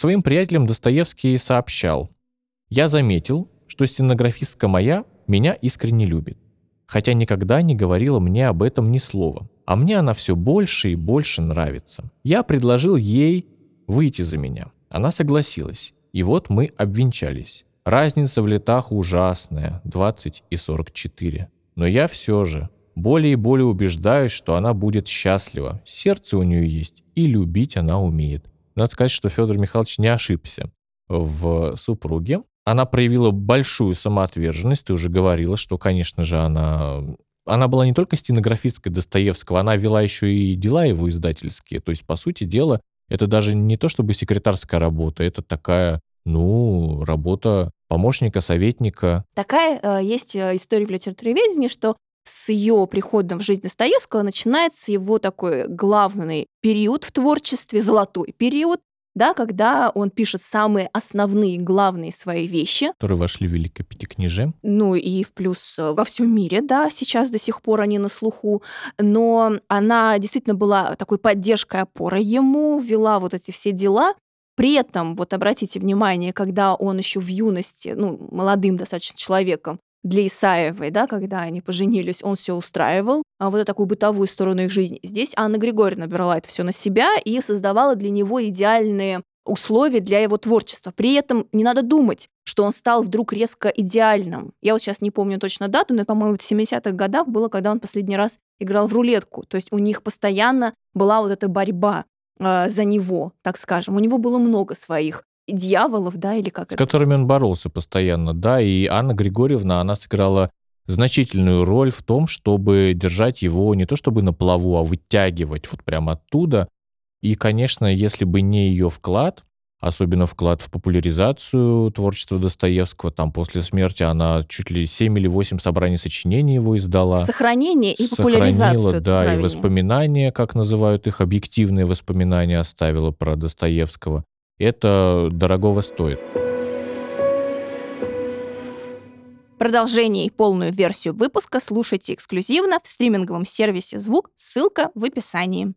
Своим приятелям Достоевский сообщал, «Я заметил, что стенографистка моя меня искренне любит, хотя никогда не говорила мне об этом ни слова, а мне она все больше и больше нравится. Я предложил ей выйти за меня. Она согласилась, и вот мы обвенчались. Разница в летах ужасная, 20 и 44. Но я все же более и более убеждаюсь, что она будет счастлива. Сердце у нее есть, и любить она умеет. Надо сказать, что Федор Михайлович не ошибся в супруге. Она проявила большую самоотверженность. Ты уже говорила, что, конечно же, она... Она была не только стенографисткой Достоевского, она вела еще и дела его издательские. То есть, по сути дела, это даже не то чтобы секретарская работа, это такая, ну, работа помощника, советника. Такая э, есть э, история в литературоведении, что с ее приходом в жизнь Достоевского начинается его такой главный период в творчестве, золотой период, да, когда он пишет самые основные, главные свои вещи. Которые вошли в Великое Пятикнижие. Ну и в плюс э, во всем мире, да, сейчас до сих пор они на слуху. Но она действительно была такой поддержкой, опорой ему, вела вот эти все дела. При этом, вот обратите внимание, когда он еще в юности, ну, молодым достаточно человеком, для Исаевой, да, когда они поженились, он все устраивал, а вот эту такую бытовую сторону их жизни. Здесь Анна Григорьевна брала это все на себя и создавала для него идеальные условия для его творчества. При этом не надо думать, что он стал вдруг резко идеальным. Я вот сейчас не помню точно дату, но, по-моему, в 70-х годах было, когда он последний раз играл в рулетку. То есть у них постоянно была вот эта борьба э, за него, так скажем. У него было много своих дьяволов, да, или как С это? которыми он боролся постоянно, да, и Анна Григорьевна, она сыграла значительную роль в том, чтобы держать его не то чтобы на плаву, а вытягивать вот прямо оттуда. И, конечно, если бы не ее вклад, особенно вклад в популяризацию творчества Достоевского. Там после смерти она чуть ли 7 или 8 собраний сочинений его издала. Сохранение и популяризацию. да, правильнее. и воспоминания, как называют их, объективные воспоминания оставила про Достоевского это дорогого стоит. Продолжение и полную версию выпуска слушайте эксклюзивно в стриминговом сервисе «Звук», ссылка в описании.